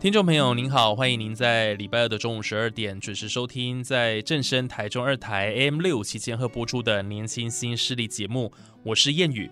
听众朋友您好，欢迎您在礼拜二的中午十二点准时收听在正声台中二台 AM 六期间赫播出的年轻新势力节目，我是燕语。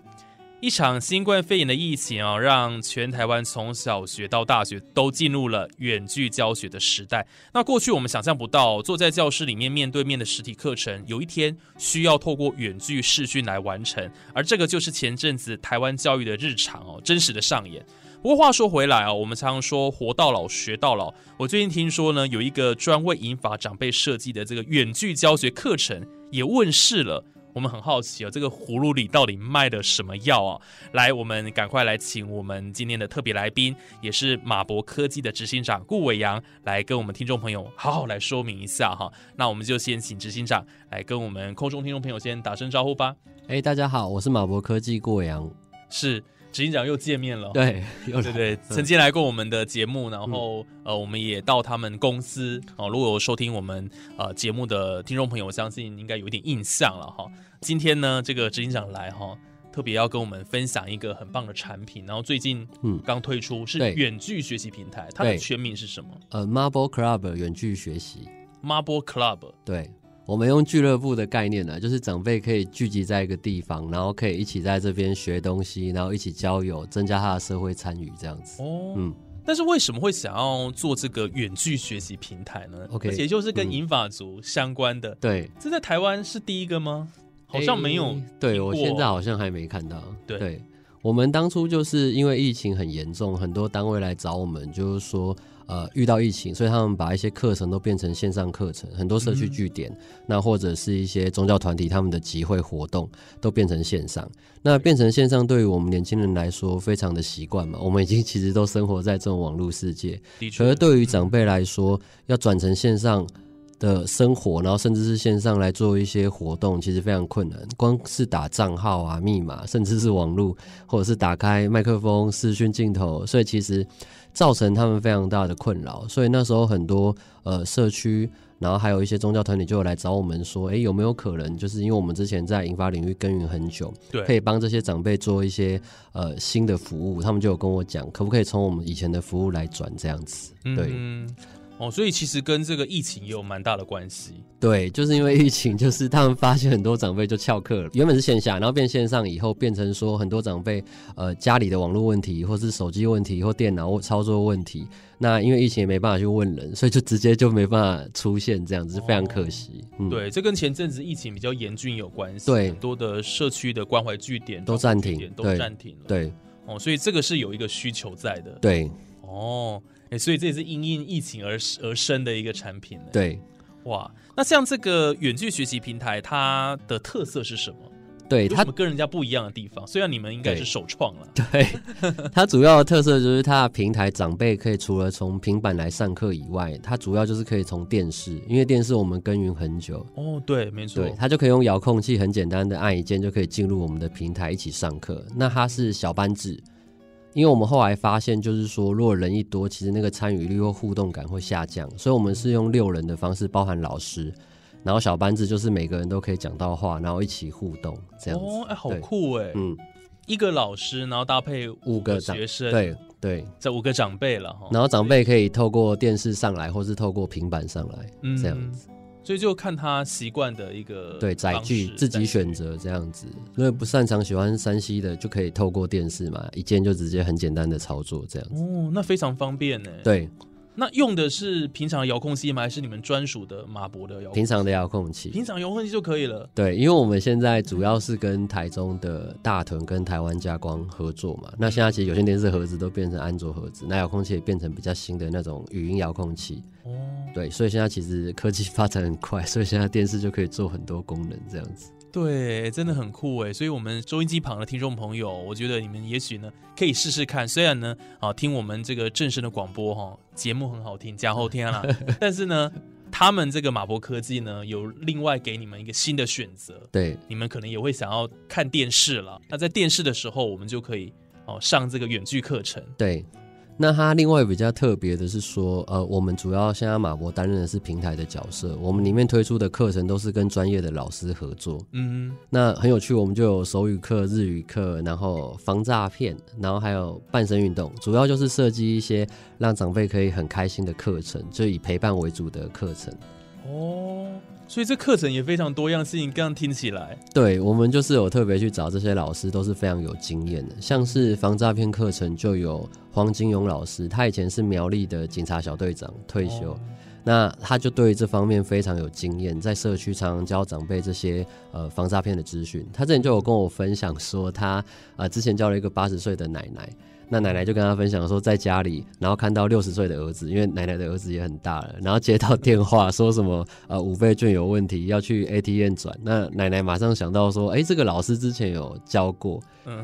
一场新冠肺炎的疫情啊，让全台湾从小学到大学都进入了远距教学的时代。那过去我们想象不到，坐在教室里面面对面的实体课程，有一天需要透过远距视讯来完成，而这个就是前阵子台湾教育的日常哦，真实的上演。不过话说回来啊，我们常常说活到老学到老。我最近听说呢，有一个专为银发长辈设计的这个远距教学课程也问世了。我们很好奇啊，这个葫芦里到底卖的什么药啊？来，我们赶快来请我们今天的特别来宾，也是马博科技的执行长顾伟阳，来跟我们听众朋友好好来说明一下哈。那我们就先请执行长来跟我们空中听众朋友先打声招呼吧。哎，大家好，我是马博科技顾伟阳，是。执行长又见面了，对，对对，曾经来过我们的节目，然后呃，我们也到他们公司哦。如果有收听我们呃节目的听众朋友，我相信应该有一点印象了哈。今天呢，这个执行长来哈，特别要跟我们分享一个很棒的产品，然后最近嗯刚推出是远距学习平台，它的全名是什么？呃，Marble Club 远距学习，Marble Club，对。我们用俱乐部的概念呢，就是长辈可以聚集在一个地方，然后可以一起在这边学东西，然后一起交友，增加他的社会参与，这样子。哦，嗯。但是为什么会想要做这个远距学习平台呢？OK，也就是跟银法族相关的。对，这在台湾是第一个吗？好像没有。对我现在好像还没看到。对，我们当初就是因为疫情很严重，很多单位来找我们，就是说。呃，遇到疫情，所以他们把一些课程都变成线上课程，很多社区据点，那或者是一些宗教团体他们的集会活动都变成线上。那变成线上，对于我们年轻人来说，非常的习惯嘛。我们已经 其实都生活在这种网络世界。可是对于长辈来说，要转成线上的生活，然后甚至是线上来做一些活动，其实非常困难。光是打账号啊、密码，甚至是网络，或者是打开麦克风、视讯镜头，所以其实。造成他们非常大的困扰，所以那时候很多呃社区，然后还有一些宗教团体就有来找我们说，哎，有没有可能，就是因为我们之前在引发领域耕耘很久，对，可以帮这些长辈做一些呃新的服务，他们就有跟我讲，可不可以从我们以前的服务来转这样子，对。哦，所以其实跟这个疫情也有蛮大的关系。对，就是因为疫情，就是他们发现很多长辈就翘课了。原本是线下，然后变线上以后，变成说很多长辈呃家里的网络问题，或是手机问题，或电脑或操作问题。那因为疫情也没办法去问人，所以就直接就没办法出现这样子，非常可惜。对，这跟前阵子疫情比较严峻有关系。对，很多的社区的关怀据点都暂停，都暂停了。对，哦，所以这个是有一个需求在的。对，哦。哎，所以这也是因应疫情而而生的一个产品。对，哇，那像这个远距学习平台，它的特色是什么？对，它跟人家不一样的地方。虽然你们应该是首创了，对，它主要的特色就是它的平台，长辈可以除了从平板来上课以外，它主要就是可以从电视，因为电视我们耕耘很久。哦，对，没错，对，它就可以用遥控器，很简单的按一键就可以进入我们的平台一起上课。那它是小班制。因为我们后来发现，就是说，如果人一多，其实那个参与率或互动感会下降，所以我们是用六人的方式，包含老师，然后小班子就是每个人都可以讲到话，然后一起互动这样子。哦，哎，好酷哎！嗯，一个老师，然后搭配五个学生，对对，这五个长辈了哈。然后长辈可以透过电视上来，或是透过平板上来，这样子。所以就看他习惯的一个对载具自己选择这样子，因为不擅长喜欢山西的，就可以透过电视嘛，一键就直接很简单的操作这样子。哦，那非常方便呢。对，那用的是平常的遥控器吗？还是你们专属的马博的遥控器？平常的遥控器。平常遥控器就可以了。对，因为我们现在主要是跟台中的大屯跟台湾加光合作嘛，那现在其实有线电视盒子都变成安卓盒子，那遥控器也变成比较新的那种语音遥控器。哦，对，所以现在其实科技发展很快，所以现在电视就可以做很多功能这样子。对，真的很酷哎！所以，我们收音机旁的听众朋友，我觉得你们也许呢可以试试看。虽然呢，啊，听我们这个正式的广播哈，节目很好听，加后天啦，但是呢，他们这个马博科技呢，有另外给你们一个新的选择。对，你们可能也会想要看电视了。那在电视的时候，我们就可以哦上这个远距课程。对。那它另外比较特别的是说，呃，我们主要现在马博担任的是平台的角色，我们里面推出的课程都是跟专业的老师合作。嗯，那很有趣，我们就有手语课、日语课，然后防诈骗，然后还有半身运动，主要就是设计一些让长辈可以很开心的课程，就以陪伴为主的课程。哦。所以这课程也非常多样性，刚刚听起来，对我们就是有特别去找这些老师，都是非常有经验的。像是防诈骗课程，就有黄金勇老师，他以前是苗栗的警察小队长退休，那他就对这方面非常有经验，在社区常常教长辈这些呃防诈骗的资讯。他之前就有跟我分享说，他啊之前教了一个八十岁的奶奶。那奶奶就跟他分享说，在家里，然后看到六十岁的儿子，因为奶奶的儿子也很大了，然后接到电话说什么呃五倍券有问题，要去 ATM 转。那奶奶马上想到说，哎，这个老师之前有教过，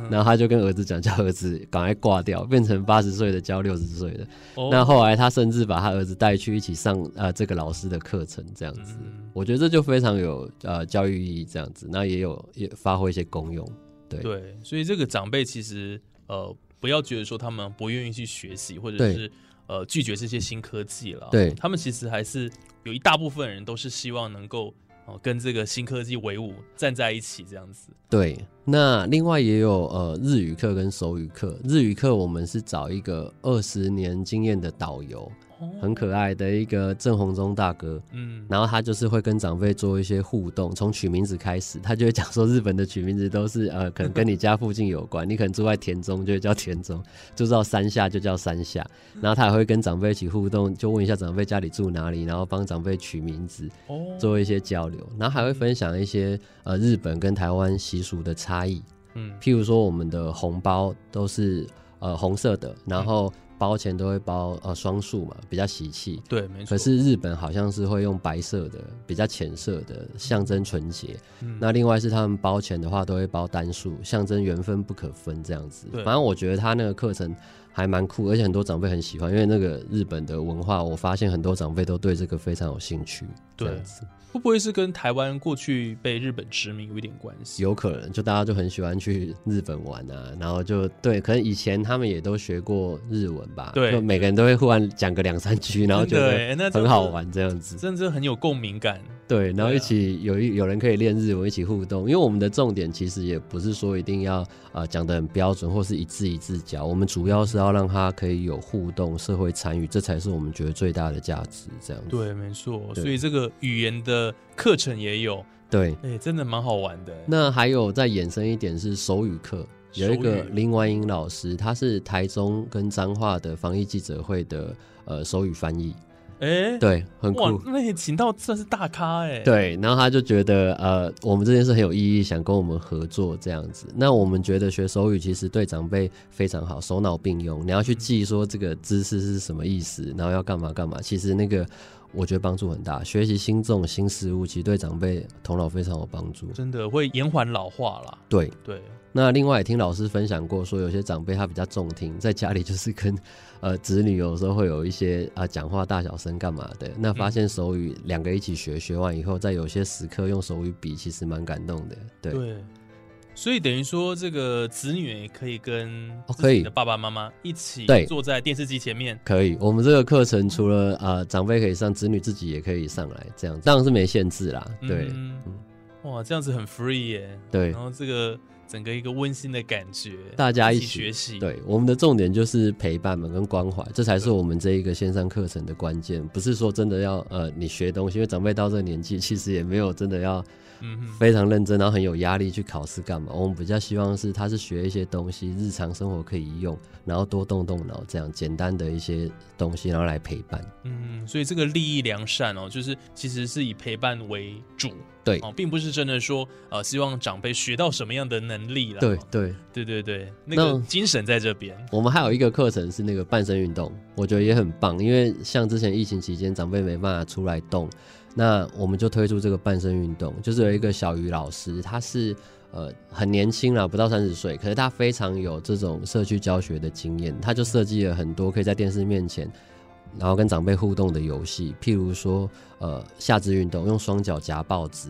然后他就跟儿子讲，叫儿子赶快挂掉，变成八十岁的教六十岁的。那后来他甚至把他儿子带去一起上呃这个老师的课程，这样子，我觉得这就非常有呃教育意义，这样子，那也有也发挥一些功用。对对，所以这个长辈其实呃。不要觉得说他们不愿意去学习，或者是呃拒绝这些新科技了。对他们其实还是有一大部分人都是希望能够哦跟这个新科技为伍，站在一起这样子。对，那另外也有呃日语课跟手语课。日语课我们是找一个二十年经验的导游。很可爱的一个郑红忠大哥，嗯，然后他就是会跟长辈做一些互动，从取名字开始，他就会讲说日本的取名字都是呃，可能跟你家附近有关，你可能住在田中就会叫田中，住到山下就叫山下，然后他也会跟长辈一起互动，就问一下长辈家里住哪里，然后帮长辈取名字，哦，做一些交流，然后还会分享一些呃日本跟台湾习俗的差异，嗯，譬如说我们的红包都是呃红色的，然后。包钱都会包呃双数嘛，比较喜气。对，没错。可是日本好像是会用白色的，比较浅色的，象征纯洁。那另外是他们包钱的话，都会包单数，象征缘分不可分这样子。反正我觉得他那个课程还蛮酷，而且很多长辈很喜欢，因为那个日本的文化，我发现很多长辈都对这个非常有兴趣。这样子。会不会是跟台湾过去被日本殖民有一点关系？有可能，就大家就很喜欢去日本玩啊，然后就对，可能以前他们也都学过日文吧，对，就每个人都会忽然讲个两三句，然后觉得很好玩这样子，真的很有共鸣感。对，然后一起有一有人可以练日文，一起互动。因为我们的重点其实也不是说一定要啊讲的很标准，或是一字一字教。我们主要是要让他可以有互动、社会参与，这才是我们觉得最大的价值。这样对，没错。所以这个语言的课程也有，对，哎，真的蛮好玩的。那还有再衍生一点是手语课，有一个林婉英老师，他是台中跟彰化的防疫记者会的呃手语翻译。哎，对，很酷。那你请到算是大咖哎。对，然后他就觉得呃，我们这件事很有意义，想跟我们合作这样子。那我们觉得学手语其实对长辈非常好，手脑并用。你要去记说这个姿势是什么意思，然后要干嘛干嘛。其实那个我觉得帮助很大，学习新这种新事物，其实对长辈头脑非常有帮助。真的会延缓老化啦。对对。那另外也听老师分享过，说有些长辈他比较重听，在家里就是跟呃子女有时候会有一些啊讲话大小声干嘛的。那发现手语两个一起学，学完以后，在有些时刻用手语比，其实蛮感动的。对，所以等于说这个子女也可以跟可以的爸爸妈妈一起坐在电视机前面。可以，我们这个课程除了啊长辈可以上，子女自己也可以上来，这样当然是没限制啦。对，哇，这样子很 free 耶。对，然后这个。整个一个温馨的感觉，大家一起起学习。，对，我们的重点就是陪伴嘛，跟关怀，这才是我们这一个线上课程的关键。不是说真的要呃你学东西，因为长辈到这个年纪，其实也没有真的要非常认真，然后很有压力去考试干嘛。我们比较希望是他是学一些东西，日常生活可以用，然后多动动脑，这样简单的一些东西，然后来陪伴。嗯，所以这个利益良善哦，就是其实是以陪伴为主，对哦，并不是真的说呃希望长辈学到什么样的能力了。对对，对对对，那个精神在这边。我们还有一个课程是那个半身运动，我觉得也很棒，因为像之前疫情期间长辈没办法出来动，那我们就推出这个半身运动，就是有一个小鱼老师，他是呃很年轻啦，不到三十岁，可是他非常有这种社区教学的经验，他就设计了很多可以在电视面前。然后跟长辈互动的游戏，譬如说，呃，下肢运动，用双脚夹报纸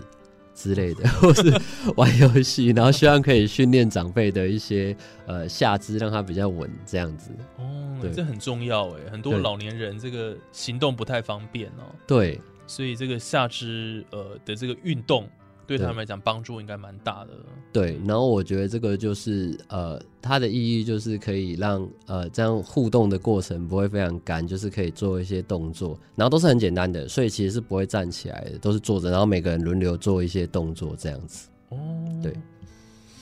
之类的，或是玩游戏，然后希望可以训练长辈的一些呃下肢，让他比较稳，这样子。哦，这很重要哎，很多老年人这个行动不太方便哦，对，所以这个下肢呃的这个运动对他们来讲帮助应该蛮大的。对，然后我觉得这个就是呃，它的意义就是可以让呃这样互动的过程不会非常干，就是可以做一些动作，然后都是很简单的，所以其实是不会站起来的，都是坐着，然后每个人轮流做一些动作这样子。哦，对。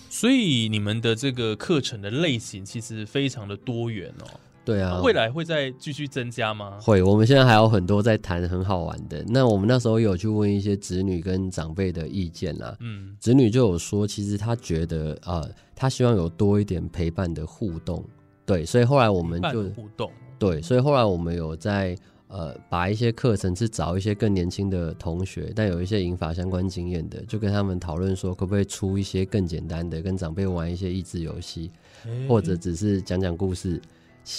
所以你们的这个课程的类型其实非常的多元哦。对啊，未来会再继续增加吗？会，我们现在还有很多在谈很好玩的。那我们那时候有去问一些子女跟长辈的意见啦，嗯子女就有说，其实他觉得呃，他希望有多一点陪伴的互动。对，所以后来我们就互动，对，所以后来我们有在呃把一些课程是找一些更年轻的同学，但有一些引法相关经验的，就跟他们讨论说，可不可以出一些更简单的，跟长辈玩一些益智游戏，或者只是讲讲故事。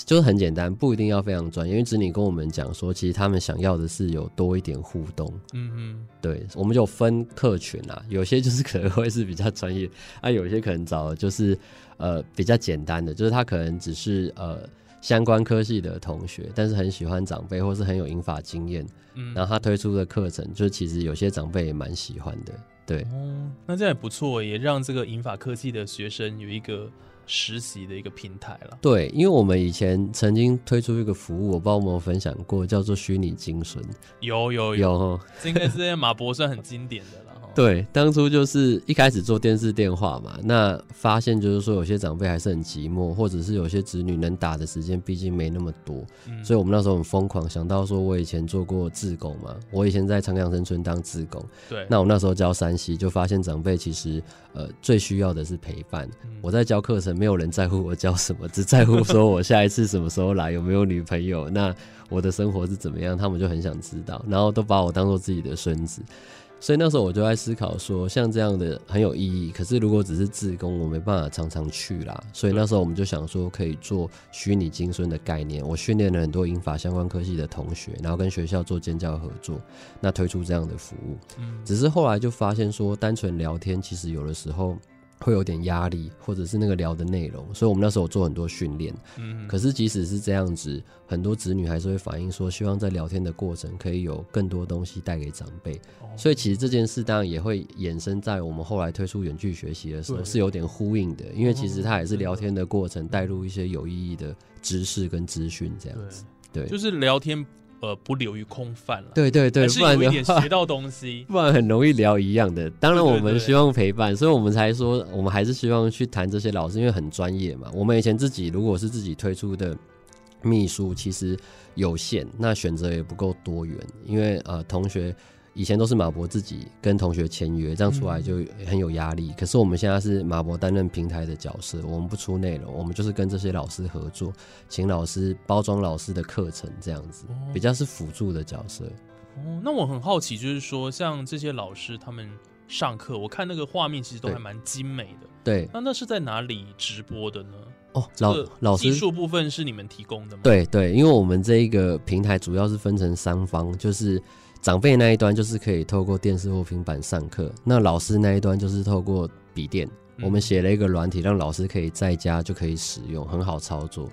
就是很简单，不一定要非常专业。因为子女跟我们讲说，其实他们想要的是有多一点互动。嗯嗯，对，我们就分客群啊，有些就是可能会是比较专业，啊，有些可能找的就是呃比较简单的，就是他可能只是呃相关科系的同学，但是很喜欢长辈或是很有引法经验，嗯然后他推出的课程，就其实有些长辈也蛮喜欢的，对。哦，那这样也不错，也让这个银法科技的学生有一个实习的一个平台了。对，因为我们以前曾经推出一个服务，我不知道有没有分享过，叫做虚拟精神。有有有有，这应该是马博算很经典的了哈。对，当初就是一开始做电视电话嘛，那发现就是说有些长辈还是很寂寞，或者是有些子女能打的时间毕竟没那么多，嗯所以我们那时候很疯狂，想到说我以前做过志工嘛，我以前在长阳生村当志工，对，那我那时候教山西，就发现长辈其实呃最需要的是陪伴。嗯我在教课程，没有人在乎我教什么，只在乎说我下一次什么时候来，有没有女朋友，那我的生活是怎么样，他们就很想知道，然后都把我当做自己的孙子。所以那时候我就在思考说，像这样的很有意义，可是如果只是自工，我没办法常常去啦。所以那时候我们就想说，可以做虚拟精孙的概念。我训练了很多英法相关科系的同学，然后跟学校做尖教合作，那推出这样的服务。只是后来就发现说，单纯聊天其实有的时候会有点压力，或者是那个聊的内容，所以我们那时候有做很多训练。嗯可是即使是这样子，很多子女还是会反映说，希望在聊天的过程可以有更多东西带给长辈。哦所以其实这件事当然也会衍生在我们后来推出远距学习的时候是有点呼应的，因为其实它也是聊天的过程带入一些有意义的知识跟资讯这样子。对，就是聊天呃不流于空泛了，对对对，是不然有一点学到东西。不然很容易聊一样的。当然，我们希望陪伴，所以我们才说，我们还是希望去谈这些老师，因为很专业嘛。我们以前自己如果是自己推出的秘书，其实有限，那选择也不够多元，因为呃，同学。以前都是马博自己跟同学签约，这样出来就很有压力。可是我们现在是马博担任平台的角色，我们不出内容，我们就是跟这些老师合作，请老师包装老师的课程，这样子比较是辅助的角色。哦，那我很好奇，就是说像这些老师他们上课，我看那个画面其实都还蛮精美的。对那那是在哪里直播的呢？哦，老老师技术部分是你们提供的吗？，对对，因为我们这一个平台主要是分成三方，就是长辈那一端就是可以透过电视或平板上课，那老师那一端就是透过笔电。嗯我们写了一个软体，让老师可以在家就可以使用，很好操作。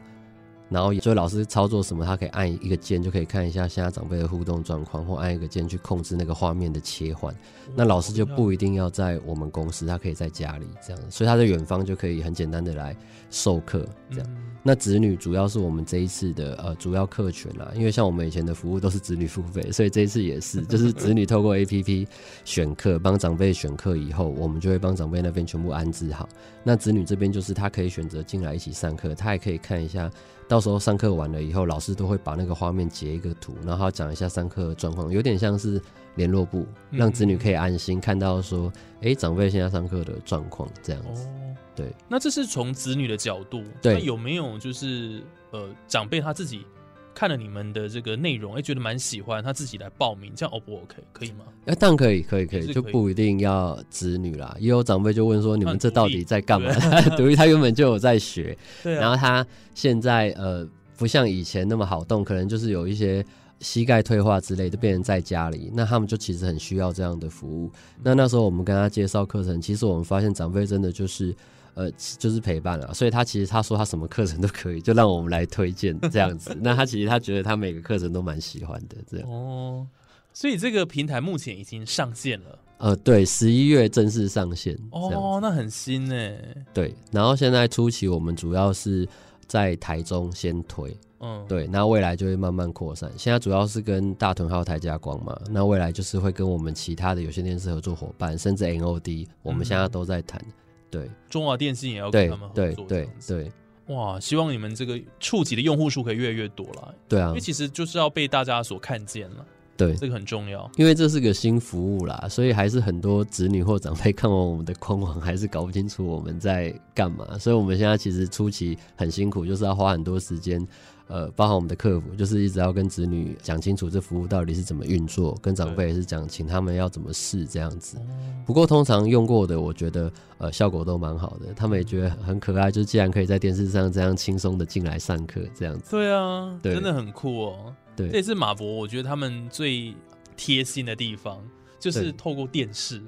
然后所以老师操作什么，他可以按一个键就可以看一下现在长辈的互动状况，或按一个键去控制那个画面的切换。那老师就不一定要在我们公司，他可以在家里这样，所以他在远方就可以很简单的来授课这样。那子女主要是我们这一次的呃主要客群啦，因为像我们以前的服务都是子女付费，所以这一次也是，就是子女透过 A P P 选课，帮长辈选课以后，我们就会帮长辈那边全部安置好。那子女这边就是他可以选择进来一起上课，他也可以看一下。到时候上课完了以后，老师都会把那个画面截一个图，然后讲一下上课状况，有点像是联络部，让子女可以安心看到说，哎，长辈现在上课的状况这样子。对，那这是从子女的角度，对，有没有就是呃，长辈他自己？看了你们的这个内容，哎，觉得蛮喜欢，他自己来报名，这样 O 不 OK？可以吗？哎，当然可以，可以，可以，就不一定要子女啦。也有长辈就问说，你们这到底在干嘛？独立他原本就有在学，然后他现在呃，不像以前那么好动，可能就是有一些膝盖退化之类的，变成在家里，那他们就其实很需要这样的服务。那那时候我们跟他介绍课程，其实我们发现长辈真的就是。呃，就是陪伴啊，所以他其实他说他什么课程都可以，就让我们来推荐这样子。那他其实他觉得他每个课程都蛮喜欢的，这样。哦，所以这个平台目前已经上线了。呃，对，十一月正式上线。哦，那很新呢。对，然后现在初期我们主要是在台中先推，嗯，对，那未来就会慢慢扩散。现在主要是跟大屯还有台加光嘛，那未来就是会跟我们其他的有线电视合作伙伴，甚至 NOD，我们现在都在谈。对，中华电信也要跟他们合作，对对哇，希望你们这个触及的用户数可以越来越多了。对啊，因为其实就是要被大家所看见了。对，这个很重要，因为这是个新服务啦，所以还是很多子女或长辈看完我们的官网，还是搞不清楚我们在干嘛。所以我们现在其实初期很辛苦，就是要花很多时间。呃，包含我们的客服，就是一直要跟子女讲清楚这服务到底是怎么运作，跟长辈也是讲，请他们要怎么试这样子。不过通常用过的，我觉得呃效果都蛮好的，他们也觉得很可爱。就既然可以在电视上这样轻松的进来上课，这样子。对啊，真的很酷哦。对，这也是马博，我觉得他们最贴心的地方，就是透过电视。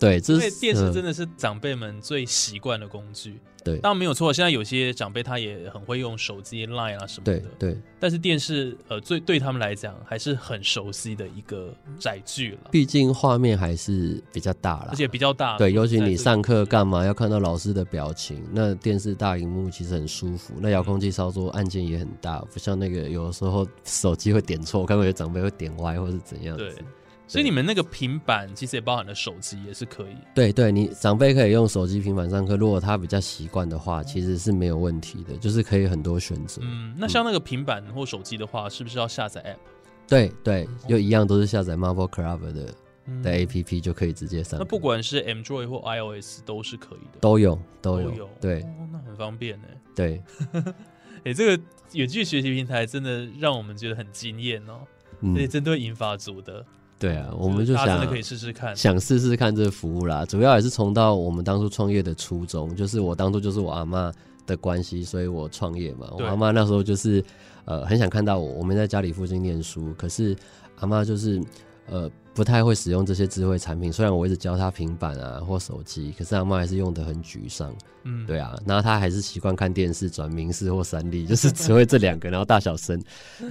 对，因为电视真的是长辈们最习惯的工具。对，当然没有错。现在有些长辈他也很会用手机 Line 啊什么的。对对。但是电视呃，最对他们来讲还是很熟悉的一个载具了。毕竟画面还是比较大了，而且比较大。对，尤其你上课干嘛要看到老师的表情？那电视大荧幕其实很舒服。那遥控器操作按键也很大，不像那个有的时候手机会点错，我看过有长辈会点歪或是怎样。对。所以你们那个平板其实也包含了手机，也是可以。对对，你长辈可以用手机、平板上课，如果他比较习惯的话，其实是没有问题的，就是可以很多选择。嗯，那像那个平板或手机的话，是不是要下载 App？对对，又一样都是下载 Marvel Club 的的 APP 就可以直接上。那不管是 Android 或 iOS 都是可以的，都有都有。对，那很方便呢。对，哎，这个远距学习平台真的让我们觉得很惊艳哦，而且针对银发族的。对啊，我们就想可以试试看，想试试看这个服务啦。主要也是从到我们当初创业的初衷，就是我当初就是我阿妈的关系，所以我创业嘛。我阿妈那时候就是呃很想看到我，我们在家里附近念书，可是阿妈就是呃。不太会使用这些智慧产品，虽然我一直教他平板啊或手机，可是阿妈还是用的很沮丧。嗯，对啊，然后他还是习惯看电视、转明视或三立，就是只会这两个，然后大小声。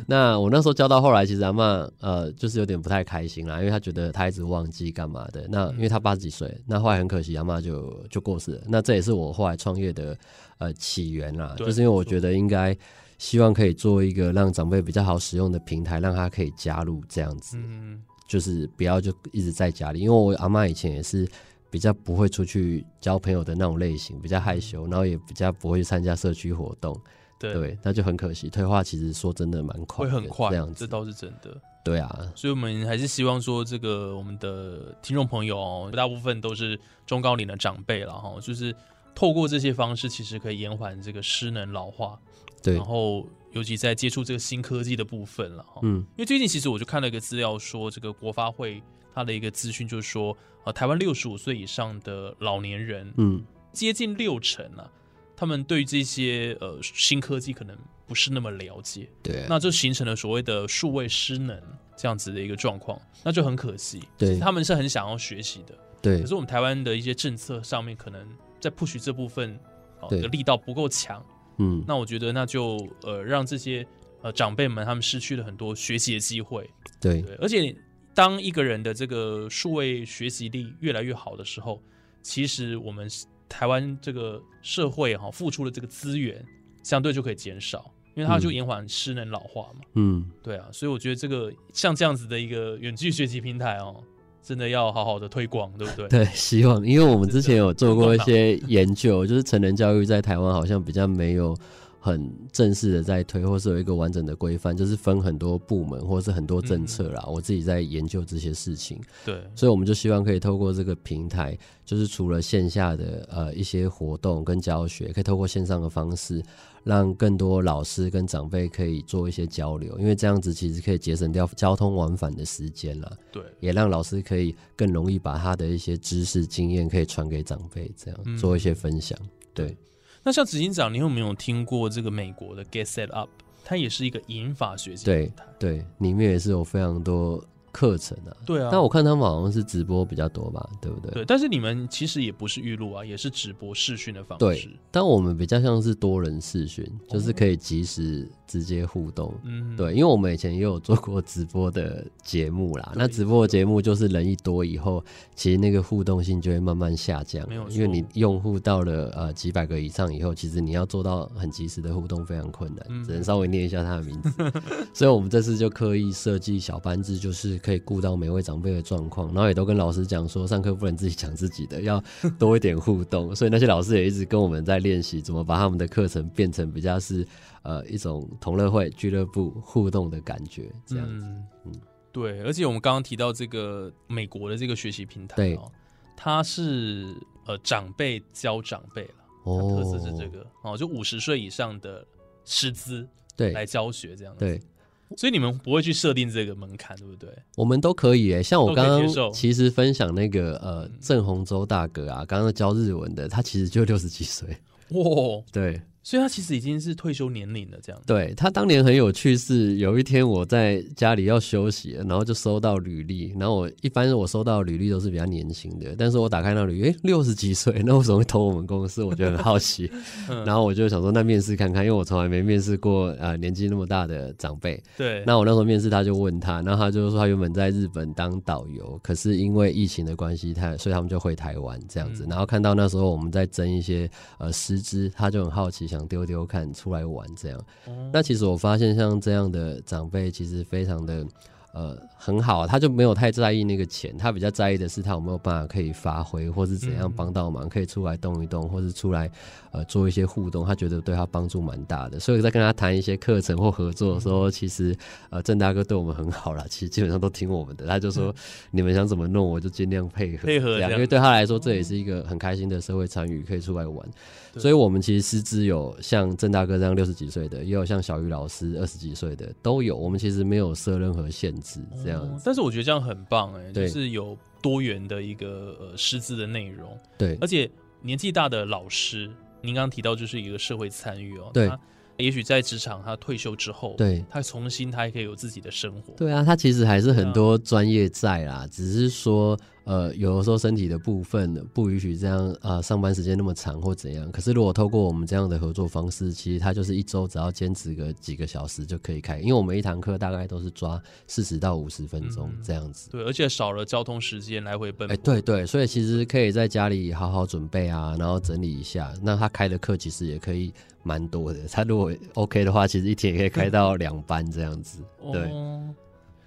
那我那时候教到后来，其实阿妈呃就是有点不太开心啦，因为他觉得他一直忘记干嘛的。那因为他八十几岁，那后来很可惜，阿妈就就过世了。那这也是我后来创业的呃起源啦，就是因为我觉得应该希望可以做一个让长辈比较好使用的平台，让他可以加入这样子。嗯。就是不要就一直在家里，因为我阿妈以前也是比较不会出去交朋友的那种类型，比较害羞，然后也比较不会去参加社区活动。对，那就很可惜，退化其实说真的蛮快，会很快这样子，这倒是真的。对啊，所以我们还是希望说，这个我们的听众朋友哦，大部分都是中高龄的长辈了哈，就是透过这些方式，其实可以延缓这个失能老化。对，然后。尤其在接触这个新科技的部分了哈，嗯，因为最近其实我就看了一个资料，说这个国发会它的一个资讯就是说，呃，台湾六十五岁以上的老年人，嗯，接近六成啊，他们对这些呃新科技可能不是那么了解，对，那就形成了所谓的数位失能这样子的一个状况，那就很可惜，对，他们是很想要学习的，对，可是我们台湾的一些政策上面可能在 push 这部分，的力道不够强。嗯，那我觉得那就呃让这些呃长辈们他们失去了很多学习的机会。对，对，而且当一个人的这个数位学习力越来越好的时候，其实我们台湾这个社会哈、付出的这个资源相对就可以减少，因为它就嗯延缓失能老化嘛。嗯，对啊，所以我觉得这个像这样子的一个远距学习平台哦，真的要好好的推广，对不对？对，希望，因为我们之前有做过一些研究，就是成人教育在台湾好像比较没有很正式的在推，或是有一个完整的规范，就是分很多部门或是很多政策啦。我自己在研究这些事情，对所以我们就希望可以透过这个平台，就是除了线下的呃一些活动跟教学，可以透过线上的方式，让更多老师跟长辈可以做一些交流，因为这样子其实可以节省掉交通往返的时间啦。对，也让老师可以更容易把他的一些知识经验可以传给长辈，这样、嗯做一些分享。对，那像执行长，你有没有听过这个美国的 Get Set Up？它也是一个银法学习对。对，里面也是有非常多课程啊。对啊，但我看他们好像是直播比较多吧，对不对？对，但是你们其实也不是预录啊，也是直播视讯的方对式。但我们比较像是多人视讯，就是可以及时直接互动。嗯，对，因为我们以前也有做过直播的节目啦，那直播的节目就是人一多以后，其实那个互动性就会慢慢下降没有，因为你用户到了呃几百个以上以后，其实你要做到很及时的互动非常困难，嗯只能稍微念一下他的名字。所以我们这次就刻意设计小班制，就是可以顾到每位长辈的状况，然后也都跟老师讲说，上课不能自己讲自己的，要多一点互动。所以那些老师也一直跟我们在练习怎么把他们的课程变成比较是呃一种同乐会俱乐部互动的感觉，这样子。嗯。嗯。对，而且我们刚刚提到这个美国的这个学习平台对。哦，它是呃长辈教长辈了，它哦特色是这个哦，就五十岁以上的师资对。来教学这样子。对，所以你们不会去设定这个门槛，对不对？我们都可以诶，像我刚刚其实分享那个呃嗯。郑洪洲大哥啊，刚刚教日文的，他其实就六十几岁，哇，对所以他其实已经是退休年龄了，这样。对，他当年很有趣是，有一天我在家里要休息了，然后就收到履历，然后我一般我收到履历都是比较年轻的，但是我打开那履历，诶，六十几岁，那为什么会投我们公司？我觉得很好奇，嗯然后我就想说，那面试看看，因为我从来没面试过呃年纪那么大的长辈，对，那我那时候面试他就问他，然后他就说他原本在日本当导游，可是因为疫情的关系，他所以他们就回台湾这样子。嗯然后看到那时候我们在争一些呃师资，他就很好奇，想丢丢看出来玩这样。哦那其实我发现像这样的长辈其实非常的。呃，很好，他就没有太在意那个钱，他比较在意的是他有没有办法可以发挥，或是怎样嗯帮到忙，可以出来动一动，或是出来呃做一些互动，他觉得对他帮助蛮大的。所以在跟他谈一些课程或合作的时候，其实呃郑大哥对我们很好啦，其实基本上都听我们的，他就说、你们想怎么弄，我就尽量配合，配合这样这样，因为对他来说这也是一个很开心的社会参与，可以出来玩。所以，我们其实师资有像郑大哥这样六十几岁的，也有像小鱼老师二十几岁的，都有。我们其实没有设任何限制，这样但是我觉得这样很棒哎，就是有多元的一个呃师资的内容，对。而且年纪大的老师，您刚刚提到就是一个社会参与哦，对。他也许在职场他退休之后，对。他重新他也可以有自己的生活，对啊，他其实还是很多专业在啦，只是说呃，有的时候身体的部分不允许这样啊、呃上班时间那么长或怎样。可是如果透过我们这样的合作方式，其实他就是一周只要坚持个几个小时就可以开，因为我们一堂课大概都是抓四十到五十分钟嗯这样子。对，而且少了交通时间来回奔哎、波，对对，所以其实可以在家里好好准备啊，然后整理一下。那他开的课其实也可以蛮多的，他如果 OK 的话，其实一天也可以开到两班这样子。对，哦，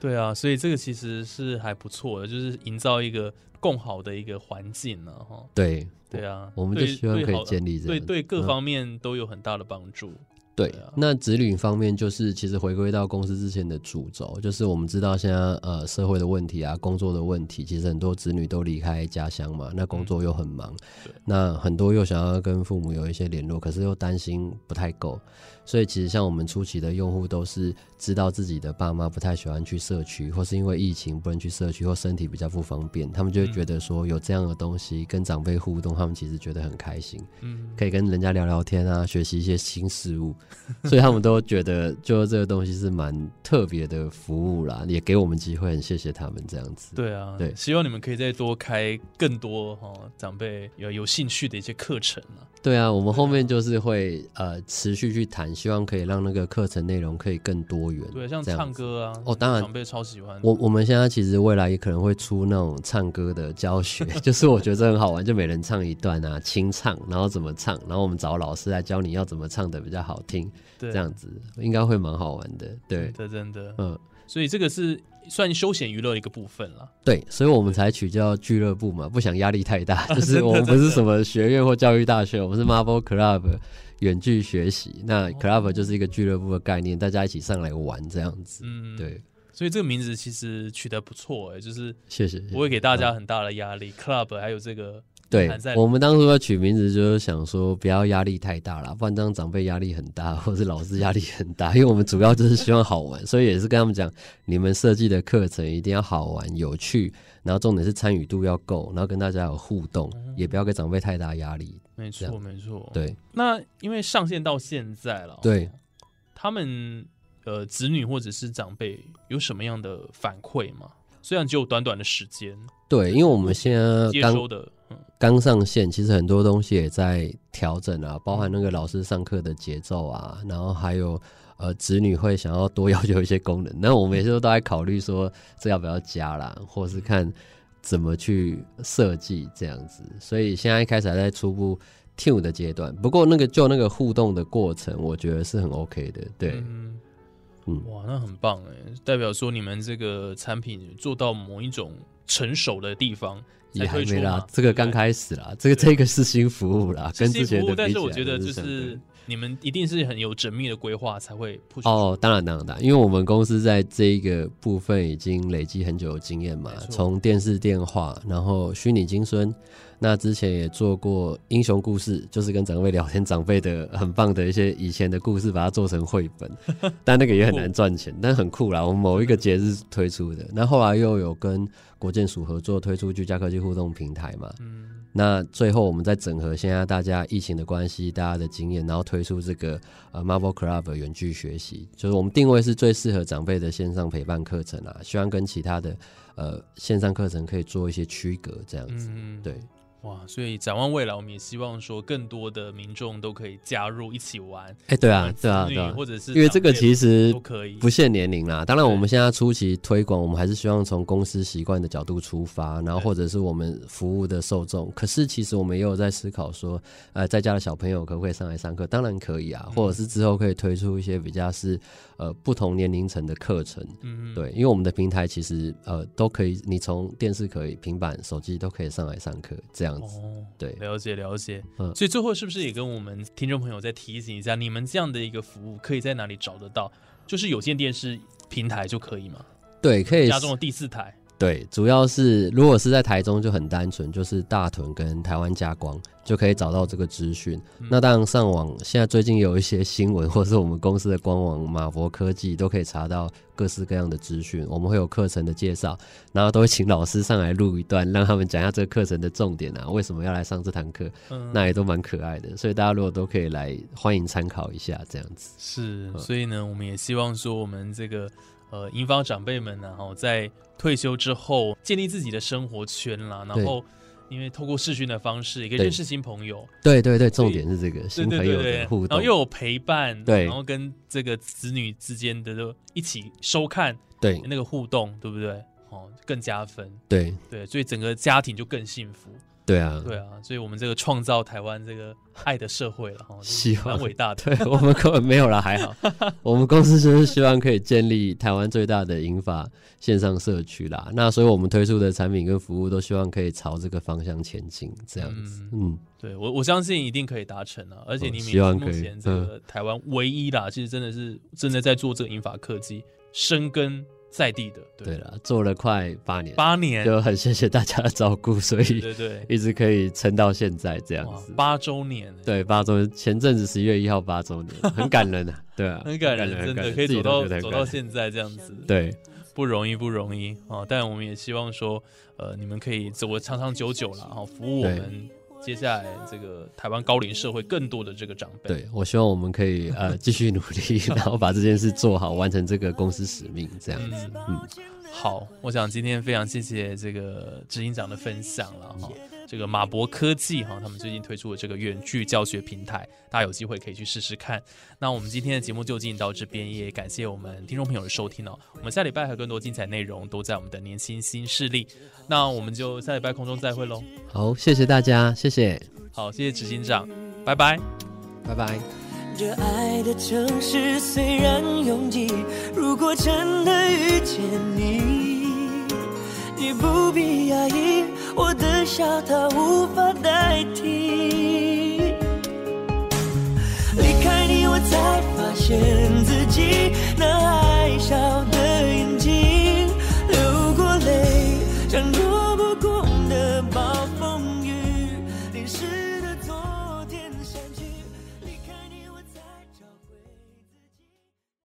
对啊，所以这个其实是还不错的，就是营造一个更好的一个环境呢，哈，对对啊，我们就希望可以建立这样对对各嗯方面都有很大的帮助，对对啊，那子女方面就是其实回归到公司之前的主轴，就是我们知道现在呃社会的问题啊，工作的问题，其实很多子女都离开家乡嘛，那工作又很忙，对。那很多又想要跟父母有一些联络，可是又担心不太够，所以其实像我们初期的用户都是知道自己的爸妈不太喜欢去社区，或是因为疫情不能去社区，或身体比较不方便，他们就会觉得说有这样的东西跟长辈互动，他们其实觉得很开心。嗯，可以跟人家聊聊天啊，学习一些新事物。所以他们都觉得就这个东西是蛮特别的服务啦，也给我们机会，很谢谢他们这样子。对啊，对希望你们可以再多开更多哈、长辈有有兴趣的一些课程啊。对啊，我们后面就是会呃持续去谈，希望可以让那个课程内容可以更多元。对，像唱歌啊，哦当然长辈超喜欢。我我们现在其实未来也可能会出那种唱歌的教学，就是我觉得这很好玩，就每人唱一段啊，清唱，然后怎么唱，然后我们找老师来教你要怎么唱的比较好听，对这样子应该会蛮好玩的。对真，的真的，嗯，所以这个是算休闲娱乐的一个部分了。对，所以我们才取叫俱乐部嘛，不想压力太大，就是我们不是什么学院或教育大学，我们是 Marvel Club 远距学习。那 Club 就是一个俱乐部的概念，大家一起上来玩这样子。嗯，，对，所以这个名字其实取得不错哎、就是谢谢。不会给大家很大的压力。Club 还有这个对在，我们当初要取名字就是想说不要压力太大啦，不然这样长辈压力很大，或是老师压力很大。因为我们主要就是希望好玩，所以也是跟他们讲，你们设计的课程一定要好玩有趣，然后重点是参与度要够，然后跟大家有互动，也不要给长辈太大压力。没错没错。，对那因为上线到现在了，对，他们呃子女或者是长辈有什么样的反馈吗？虽然只有短短的时间对，因为我们现在接刚收的，嗯，刚上线，其实很多东西也在调整啊，包含那个老师上课的节奏啊，然后还有呃子女会想要多要求一些功能，那我们也是都在考虑说这要不要加啦，或是看怎么去设计这样子。所以现在一开始还在初步 tune 的阶段，不过那个就那个互动的过程，我觉得是很 OK 的。对，嗯嗯哇，那很棒哎，代表说你们这个产品做到某一种成熟的地方才也还没啦，这个刚，开始啦，这个这个是新服务啦，跟之前的但是我觉得就是你们一定是很有缜密的规划才会哦，当然，当然，当然，因为我们公司在这一个部分已经累积很久的经验嘛从电视电话，然后虚拟金孙，那之前也做过英雄故事，就是跟长辈聊天，长辈的很棒的一些以前的故事，把它做成绘本，但那个也很难赚钱，但很酷啦。我们某一个节日推出的，那后来又有跟国建署合作推出居家科技互动平台嘛，嗯。那最后我们再整合现在大家疫情的关系，大家的经验，然后推出这个呃 Marvel Club 的远距学习，就是我们定位是最适合长辈的线上陪伴课程啊，希望跟其他的呃线上课程可以做一些区隔，这样子。嗯，对，哇，所以展望未来，我们也希望说更多的民众都可以加入一起玩，哎、对啊，对啊，对啊，或者是因为这个其实都可以，不限年龄啦。当然，我们现在初期推广，我们还是希望从公司习惯的角度出发，然后或者是我们服务的受众。可是，其实我们也有在思考说，呃，在家的小朋友可不可以上来上课？当然可以啊，嗯或者是之后可以推出一些比较是呃不同年龄层的课程。嗯，对，因为我们的平台其实呃都可以，你从电视可以、平板、手机都可以上来上课，这样子。哦，对，了解了解。嗯所以最后是不是也跟我们听众朋友再提醒一下，你们这样的一个服务可以在哪里找得到？就是有线电视平台就可以吗？对，可以家中的第四台，对，主要是如果是在台中就很单纯，就是大屯跟台湾加光就可以找到这个资讯。嗯那当然上网，现在最近有一些新闻，或是我们公司的官网马博科技都可以查到各式各样的资讯。我们会有课程的介绍，然后都会请老师上来录一段，让他们讲一下这个课程的重点啊，为什么要来上这堂课，嗯，那也都蛮可爱的。所以大家如果都可以来，欢迎参考一下这样子。是，嗯所以呢，我们也希望说，我们这个呃银发长辈们呢，哈，在退休之后建立自己的生活圈啦，然后因为透过视讯的方式，也可以认识新朋友，对对对，重点是这个对新朋友对对对，的互动然后。又有陪伴，对然后跟这个子女之间的就一起收看对那个互动，对不对？哦，更加分，对对，所以整个家庭就更幸福，对啊，对啊，所以我们这个创造台湾这个爱的社会了，哈，这希望蛮伟大的，对我们根本没有啦，还好。我们公司就是希望可以建立台湾最大的银发线上社区啦。那所以我们推出的产品跟服务都希望可以朝这个方向前进，这样子。嗯，对我我相信一定可以达成啊，而且哦你们也是目希望可以这个台湾唯一啦，其实真的是真的在做这个银发科技，深耕在地的，对。了，做了快八年，八年，就很谢谢大家的照顾，所以对对，一直可以撑到现在这样子。哇八周年，对，八周年前阵子十一月一号八周年，很感人啊，对啊，很感人，真的可以走到走到现在这样子，对。不容易不容易啊！但我们也希望说，呃，你们可以走得长长久久了哈，服务我们接下来这个台湾高龄社会更多的这个长辈。对，我希望我们可以呃继续努力，然后把这件事做好，完成这个公司使命，这样子。嗯，好，我想今天非常谢谢这个执行长的分享了哈。这个马博科技哈，他们最近推出的这个远距教学平台，大家有机会可以去试试看。那我们今天的节目就进行到这边，也感谢我们听众朋友的收听哦。我们下礼拜还有更多精彩内容都在我们的年轻新势力，那我们就下礼拜空中再会喽。好，谢谢大家，谢谢。好，谢谢执行长，拜拜，拜拜。这爱的城市虽然拥挤，如果真的遇见你。你不必压抑，我的笑它无法代替。离开你，我才发现自己那爱笑的眼睛。